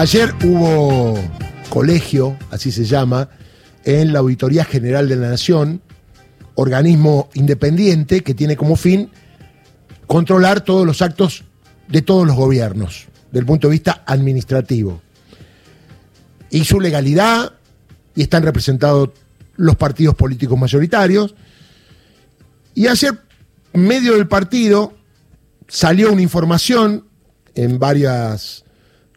Ayer hubo colegio, así se llama, en la Auditoría General de la Nación, organismo independiente que tiene como fin controlar todos los actos de todos los gobiernos, del punto de vista administrativo. Y su legalidad, y están representados los partidos políticos mayoritarios. Y ayer, medio del partido, salió una información en varias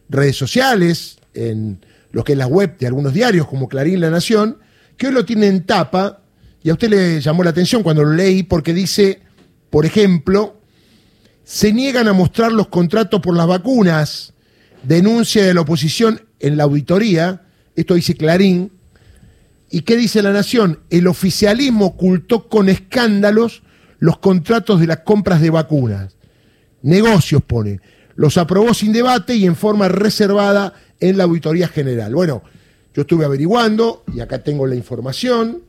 redes sociales, en lo que es la web de algunos diarios como Clarín La Nación, que hoy lo tiene en tapa, y a usted le llamó la atención cuando lo leí, porque dice, por ejemplo, se niegan a mostrar los contratos por las vacunas, denuncia de la oposición en la auditoría, esto dice Clarín, ¿y qué dice la Nación? El oficialismo ocultó con escándalos los contratos de las compras de vacunas. Negocios pone los aprobó sin debate y en forma reservada en la Auditoría General. Bueno, yo estuve averiguando y acá tengo la información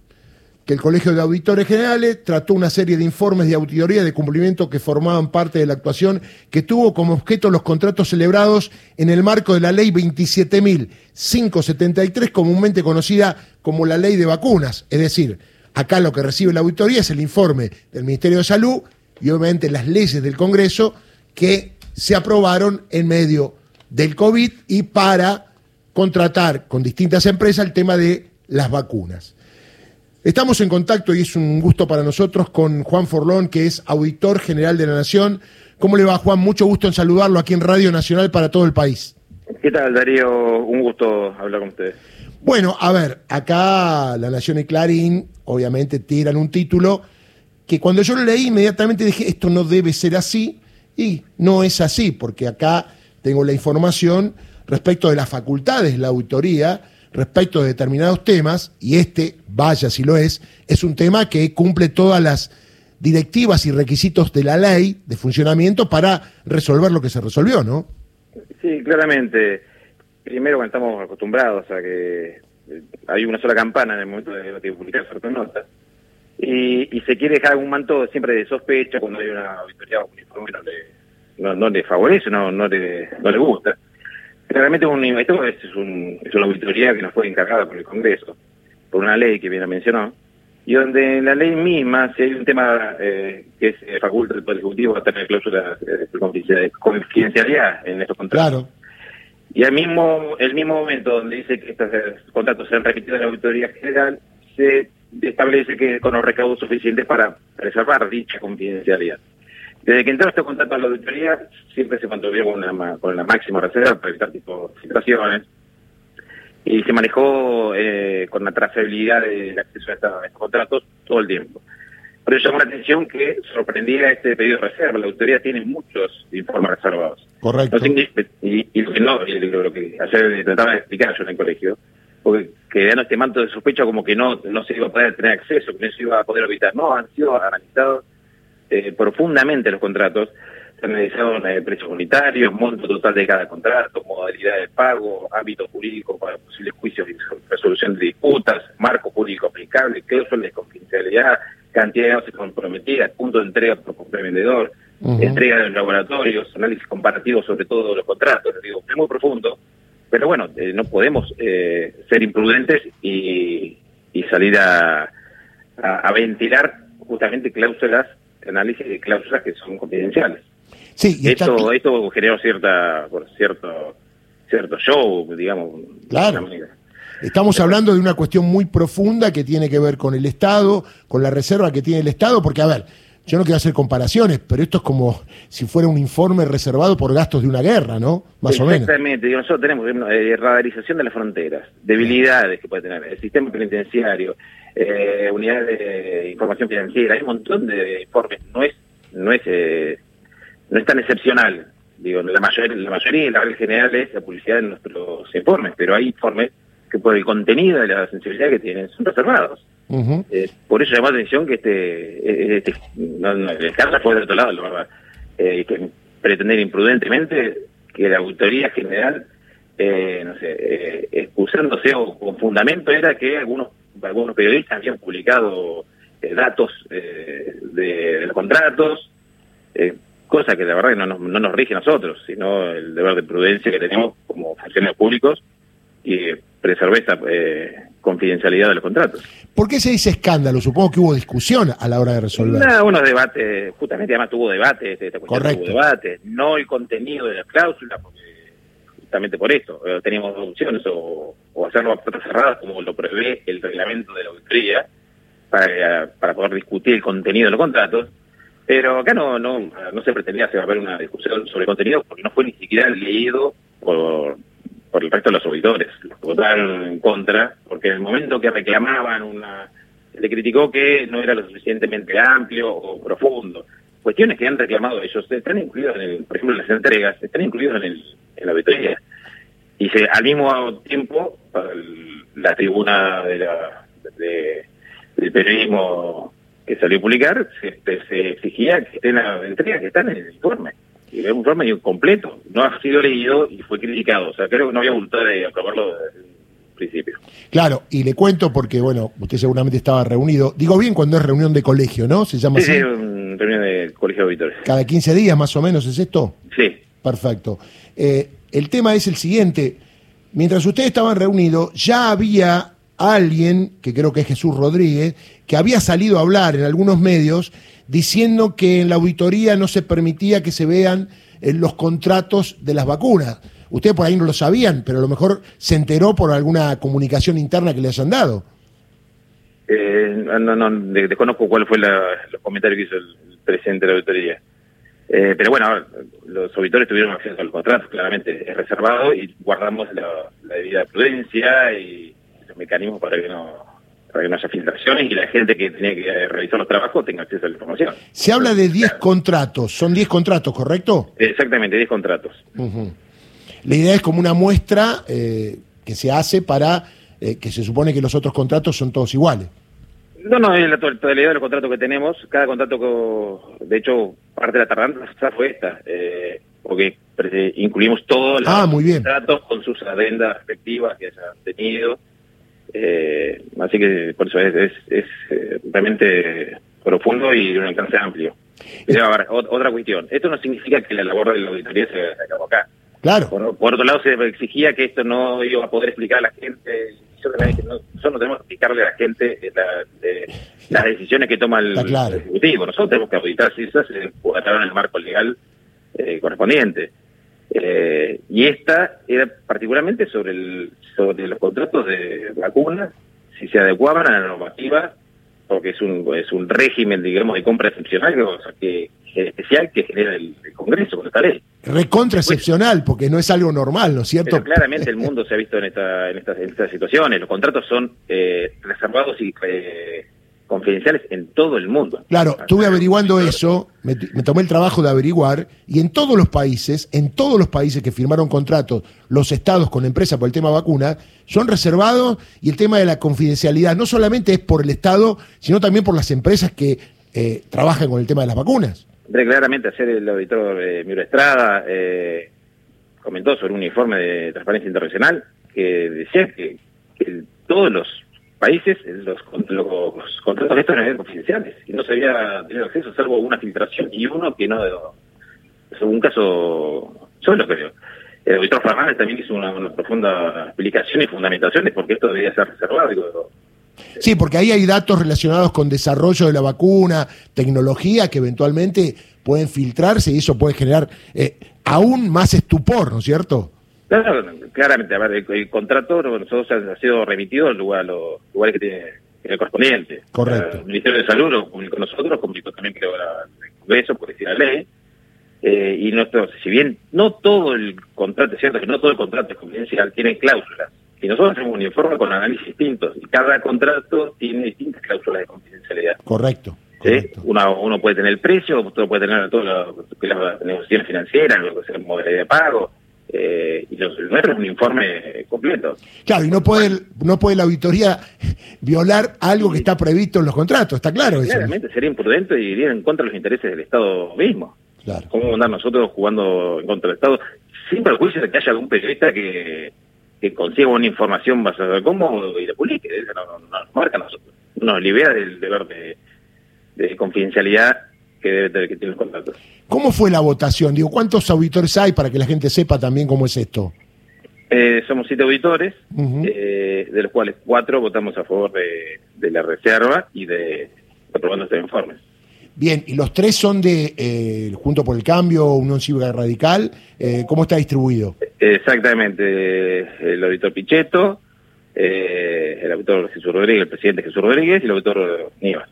que el Colegio de Auditores Generales trató una serie de informes de auditoría de cumplimiento que formaban parte de la actuación que tuvo como objeto los contratos celebrados en el marco de la Ley 27.573, comúnmente conocida como la Ley de Vacunas. Es decir, acá lo que recibe la auditoría es el informe del Ministerio de Salud y obviamente las leyes del Congreso que se aprobaron en medio del COVID y para contratar con distintas empresas el tema de las vacunas. Estamos en contacto y es un gusto para nosotros con Juan Forlón, que es auditor general de la Nación. ¿Cómo le va, Juan? Mucho gusto en saludarlo aquí en Radio Nacional para todo el país. ¿Qué tal, Darío? Un gusto hablar con ustedes. Bueno, a ver, acá La Nación y Clarín obviamente tiran un título que cuando yo lo leí inmediatamente dije, esto no debe ser así, y no es así, porque acá tengo la información respecto de las facultades de la auditoría, respecto de determinados temas, y este, vaya si lo es, es un tema que cumple todas las directivas y requisitos de la ley de funcionamiento para resolver lo que se resolvió, ¿no? Sí, claramente. Primero, cuando estamos acostumbrados a que hay una sola campana en el momento de, publicar ciertas notas, y, se quiere dejar un manto siempre de sospecha cuando hay una auditoría uniforme no le, no, le favorece, no, no, le, no le gusta. Realmente un, esto es, un, es una auditoría que nos fue encargada por el Congreso, por una ley que bien mencionó, y donde en la ley misma, si hay un tema eh, que es eh, faculta del Poder Ejecutivo a tener cláusulas de confidencialidad en estos contratos. Claro. Y al mismo, el mismo momento donde dice que estos eh, contratos se han repetido en la auditoría general, se establece que con los recaudos suficientes para preservar dicha confidencialidad. Desde que entró este contrato a la auditoría, siempre se mantuvieron con, una, con la máxima reserva para evitar tipo de situaciones y se manejó eh, con la trazabilidad del acceso a, estos contratos todo el tiempo. Por eso llamó la atención que sorprendía este pedido de reserva. La auditoría tiene muchos informes reservados. Correcto. y, y, lo que no, lo que ayer trataba de explicar yo en el colegio, porque quedaron este manto de sospecha como que no, no se iba a poder tener acceso, que no se iba a poder evitar. No, han sido analizados eh, profundamente los contratos, se analizaron eh, precios unitarios, monto total de cada contrato, modalidad de pago, ámbito jurídico para posibles juicios y resolución de disputas, marco jurídico aplicable, cláusulas de confidencialidad, cantidad de comprometidas, punto de entrega por vendedor, entrega de los laboratorios, análisis comparativo sobre todo los contratos, digo, es muy profundo pero bueno, eh, no podemos eh, ser imprudentes y, salir a, a, ventilar justamente cláusulas, análisis de cláusulas que son confidenciales. Sí, y esto, esto generó cierta, por cierto, cierto show, digamos. Claro. Estamos hablando de una cuestión muy profunda que tiene que ver con el Estado, con la reserva que tiene el Estado, porque, a ver, yo no quiero hacer comparaciones, pero esto es como si fuera un informe reservado por gastos de una guerra, ¿no? Más o menos. Exactamente. Nosotros tenemos eh, radarización de las fronteras, debilidades que puede tener el sistema penitenciario, eh, unidades de información financiera, hay un montón de informes. No es no es eh, no es tan excepcional. Digo, la mayoría, la mayoría, la regla general es la publicidad de nuestros informes, pero hay informes que por el contenido de la sensibilidad que tienen son reservados. Eh, por eso llamó la atención que este, este no, el caso fue del otro lado, la verdad, eh, que pretender imprudentemente que la autoridad general, eh, no sé, eh, excusándose o con fundamento era que algunos algunos periodistas habían publicado datos de, los contratos, cosa que la verdad no no nos rige a nosotros, sino el deber de prudencia que tenemos como funcionarios públicos y preservar esta eh, confidencialidad de los contratos. ¿Por qué se dice escándalo? Supongo que hubo discusión a la hora de resolver. Nada, unos debates, justamente además tuvo debate, este, esta cuestión Correcto. tuvo debate, no el contenido de la cláusula, porque justamente por esto, eh, teníamos dos opciones, o, o hacerlo a puertas cerradas como lo prevé el reglamento de la auditoría, para, para poder discutir el contenido de los contratos, pero acá no, no, no se pretendía hacer haber una discusión sobre contenido porque no fue ni siquiera leído por, por el resto de los auditores. Los votaron en contra, porque en el momento que reclamaban una... se le criticó que no era lo suficientemente amplio o profundo. Cuestiones que han reclamado ellos están incluidas, en el, por ejemplo, en las entregas, están incluidas en, en la auditoría. Y se, al mismo tiempo, la tribuna de la, de- del periodismo que salió a publicar, se, se exigía que estén las entregas que están en el informe. Y era un informe completo, no ha sido leído y fue criticado. O sea, creo que no había voluntad de aprobarlo desde el principio. Claro, y le cuento porque, bueno, usted seguramente estaba reunido. Digo bien cuando es reunión de colegio, ¿no? Se llama Sí, así. sí, un reunión del Colegio de Auditores. Cada 15 días más o menos es esto. Sí, Perfecto. Eh, el tema es el siguiente. Mientras ustedes estaban reunidos, ya había alguien, que creo que es Jesús Rodríguez, que había salido a hablar en algunos medios diciendo que en la auditoría no se permitía que se vean eh, los contratos de las vacunas. Ustedes por ahí no lo sabían, pero a lo mejor se enteró por alguna comunicación interna que le hayan dado. Eh, no, no, de- desconozco cuál fue la, los comentarios que hizo el, presidente de la auditoría. Eh, pero bueno, los auditores tuvieron acceso a los contratos, claramente es reservado y guardamos la, debida prudencia y mecanismos para que no para que no haya filtraciones y la gente que tenía que realizar los trabajos tenga acceso a la información. Se habla de 10 contratos, son 10 contratos, ¿correcto? Exactamente, 10 contratos. La idea es como una muestra eh, que se hace para eh, que se supone que los otros contratos son todos iguales. No, no, es la to- totalidad de los contratos que tenemos. Cada contrato, co- de hecho, parte de la tardanza fue esta, eh, porque incluimos todos los Ah, muy bien. contratos con sus adendas respectivas que hayan tenido. Eh, así que por eso es, es, es, eh, realmente profundo y de un alcance amplio. Pero, a ver, ot- otra cuestión. Esto no significa que la labor de la auditoría se acabó acá. Claro, Por, por otro lado, se exigía que esto no iba a poder explicar a la gente. Yo también dije, no, nosotros no tenemos que explicarle a la gente eh, la- de- las decisiones que toma el, Está claro. el Ejecutivo. Nosotros tenemos que auditar si esas se en el marco legal eh, correspondiente. Eh, y esta era particularmente sobre, el, sobre los contratos de vacunas, si se adecuaban a la normativa, porque es un, es un régimen, digamos, de compra excepcional o sea, que, especial que genera el, el Congreso con esta ley. recontra excepcional, porque no es algo normal, ¿no es cierto? Pero claramente el mundo se ha visto en, esta, en, estas, en estas situaciones. Los contratos son eh, reservados y eh, confidenciales en todo el mundo. Claro, estuve averiguando eso, me, me tomé el trabajo de averiguar, y en todos los países, en todos los países que firmaron contratos, los estados con empresas por el tema vacuna, son reservados y el tema de la confidencialidad no solamente es por el estado, sino también por las empresas que eh, trabajan con el tema de las vacunas. Claramente ayer el auditor eh, Miro Estrada eh, comentó sobre un informe de Transparencia Internacional que decía que, que todos los países, eh, los, los contratos de estos eran confidenciales y no se había tenido acceso salvo una filtración y uno que no, es un caso solo creo. El auditor Fernández también hizo una, una profunda explicación y fundamentación de por qué esto debía ser reservado. Digo, Sí, porque ahí hay datos relacionados con desarrollo de la vacuna, tecnología que eventualmente pueden filtrarse y eso puede generar eh, aún más estupor, ¿no es cierto? Claro, claramente, a ver, el, el contrato nosotros ha, sido remitido al lugar, a los lugares que tiene el correspondiente. Correcto. El Ministerio de Salud lo comunicó nosotros, comunicó también creo el Congreso, por decir la ley. Eh, y nosotros, si bien no todo el contrato, es cierto que no todo el contrato es confidencial, tiene cláusulas. Y nosotros hacemos un informe con análisis distintos. Y cada contrato tiene distintas cláusulas de confidencialidad. Correcto. ¿sí? Uno, uno puede tener el precio, otro puede tener todo lo que es la negociación financiera, lo que es el modelo de pago. Eh, y el nuestro es un informe completo. Claro, y no puede, no puede la auditoría violar algo que está previsto en los contratos, está claro. Claramente sería imprudente y iría en contra de los intereses del Estado mismo. Claro. ¿Cómo andar nosotros jugando en contra del Estado? Sin perjuicio de que haya algún periodista que, que consiga una información basada en cómo y la publique. Eso no, no- no nos marca a nosotros. Nos libera del deber de, de confidencialidad que debe tener que tener contratos. ¿Cómo fue la votación? Digo, ¿cuántos auditores hay para que la gente sepa también cómo es esto? Eh, somos siete auditores, eh, de los cuales cuatro votamos a favor de, de la reserva y de aprobando este informe. Bien, y los tres son de eh, Junto por el Cambio, Unión Cívica Radical. Eh, ¿Cómo está distribuido? Exactamente, el auditor Pichetto, el auditor Jesús Rodríguez, el presidente Jesús Rodríguez y el auditor Nivas.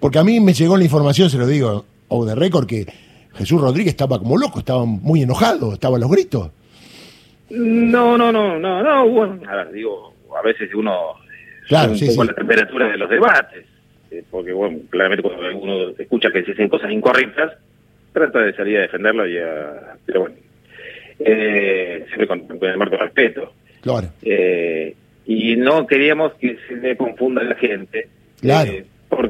Porque a mí me llegó la información, se lo digo, o de récord, que Jesús Rodríguez estaba como loco, estaba muy enojado, estaba a los gritos. No, no, no, no, no, bueno, a ver, digo, a veces uno... Claro, sí, un poco sí. la temperatura de los debates eh, porque bueno, claramente cuando uno escucha que se dicen cosas incorrectas, trata de salir a defenderlo y a... Pero bueno, eh, siempre con, con, el marco de respeto. Claro. Eh, y no queríamos que se le confunda a la gente. Claro.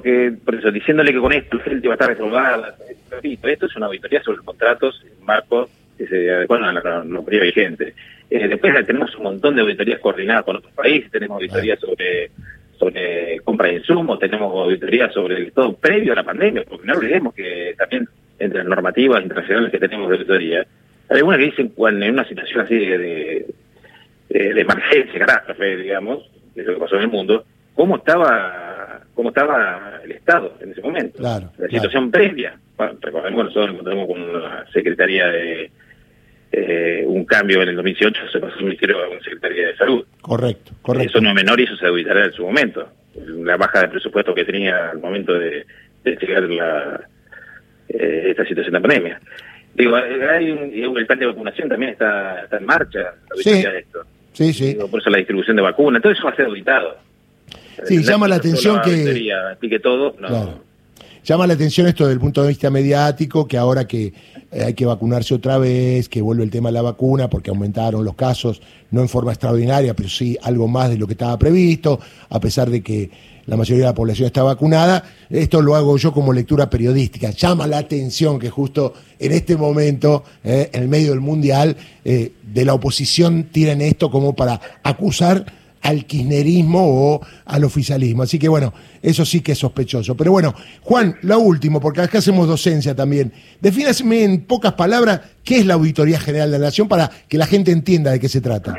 Porque, por eso, diciéndole que con esto la gente va a estar repito, esto es una auditoría sobre los contratos en marcos que se adecuan a la normativa vigente. Eh, después tenemos un montón de auditorías coordinadas con otros países, tenemos auditorías sobre sobre compra de insumos, tenemos auditorías sobre el todo previo a la pandemia, porque no olvidemos que también entre las normativas internacionales que tenemos de auditoría, hay algunas que dicen cuando en una situación así de, de, de, de emergencia, catástrofe, digamos, de lo que pasó en el mundo, cómo estaba cómo estaba el Estado en ese momento. Claro, la situación claro. previa. Bueno, recordemos que nosotros nos encontramos con la Secretaría de eh, un cambio en el 2018 se pasó el Ministerio a una Secretaría de Salud. Correcto, correcto. Eso no es menor y eso se auditará en su momento. La baja de presupuesto que tenía al momento de, de llegar la, eh, esta situación de pandemia. Digo, hay un, el plan de vacunación también está, está en marcha, sí. de esto. Sí, sí. Digo, por eso la distribución de vacunas, todo eso va a ser auditado. Sí, llama la atención que... Explique todo, no. Claro. Llama la atención esto desde el punto de vista mediático, que ahora que eh, hay que vacunarse otra vez, que vuelve el tema de la vacuna, porque aumentaron los casos, no en forma extraordinaria, pero sí algo más de lo que estaba previsto, a pesar de que la mayoría de la población está vacunada. Esto lo hago yo como lectura periodística. Llama la atención que justo en este momento, eh, en el medio del Mundial, eh, de la oposición tiren esto como para acusar al kirchnerismo o al oficialismo. Así que bueno, eso sí que es sospechoso. Pero bueno, Juan, lo último, porque acá hacemos docencia también. Defínasme en pocas palabras qué es la Auditoría General de la Nación para que la gente entienda de qué se trata.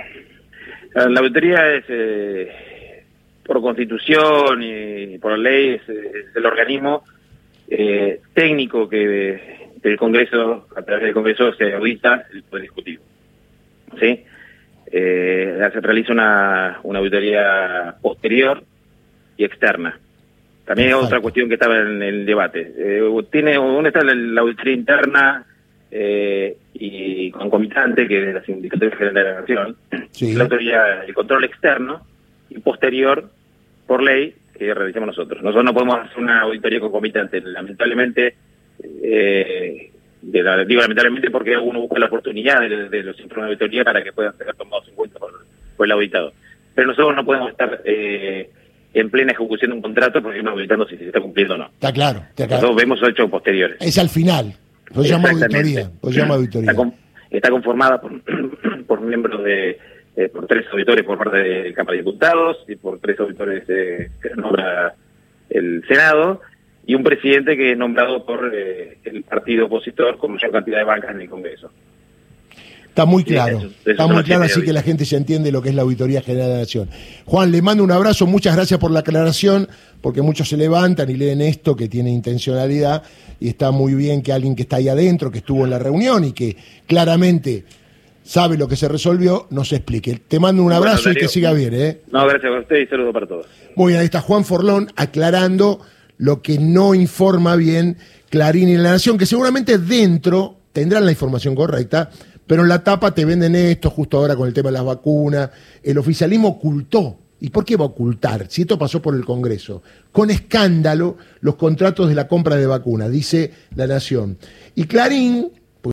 La auditoría es, eh, por constitución y por ley, es, el organismo eh, técnico que del Congreso, a través del Congreso, se audita el Poder Ejecutivo. ¿Sí? Eh, se realiza una, una auditoría posterior y externa. También hay otra cuestión que estaba en el debate. Eh, tiene ¿Dónde está la, la auditoría interna eh, y concomitante, que es la Sindicatura General de la Nación? Sí. La auditoría, el control externo y posterior, por ley, que realizamos nosotros. Nosotros no podemos hacer una auditoría concomitante. Lamentablemente, eh, de la, digo lamentablemente porque uno busca la oportunidad de, de los informes de auditoría para que puedan ser tomados por el auditado. Pero nosotros no podemos estar eh, en plena ejecución de un contrato porque no auditando si se está cumpliendo o no. Está claro, está claro. Nosotros vemos hechos posteriores. Es al final. Lo llama auditoría. Lo llama auditoría. Está, con, está conformada por, por miembros de eh, por tres auditores por parte de Cámara de Diputados y por tres auditores eh, que nombra el Senado y un presidente que es nombrado por eh, el partido opositor con mayor cantidad de bancas en el Congreso. Está muy claro, sí, eso, eso está muy claro, así que la gente ya entiende lo que es la Auditoría General de la Nación. Juan, le mando un abrazo, muchas gracias por la aclaración, porque muchos se levantan y leen esto que tiene intencionalidad, y está muy bien que alguien que está ahí adentro, que estuvo en la reunión y que claramente sabe lo que se resolvió, nos explique. Te mando un abrazo bueno, y que siga bien. ¿eh? No, gracias a usted y saludo para todos. Muy bien, ahí está Juan Forlón aclarando lo que no informa bien Clarín y La Nación, que seguramente dentro tendrán la información correcta, pero en la tapa te venden esto justo ahora con el tema de las vacunas. El oficialismo ocultó. ¿Y por qué va a ocultar? Si esto pasó por el Congreso. Con escándalo los contratos de la compra de vacunas, dice La Nación. Y Clarín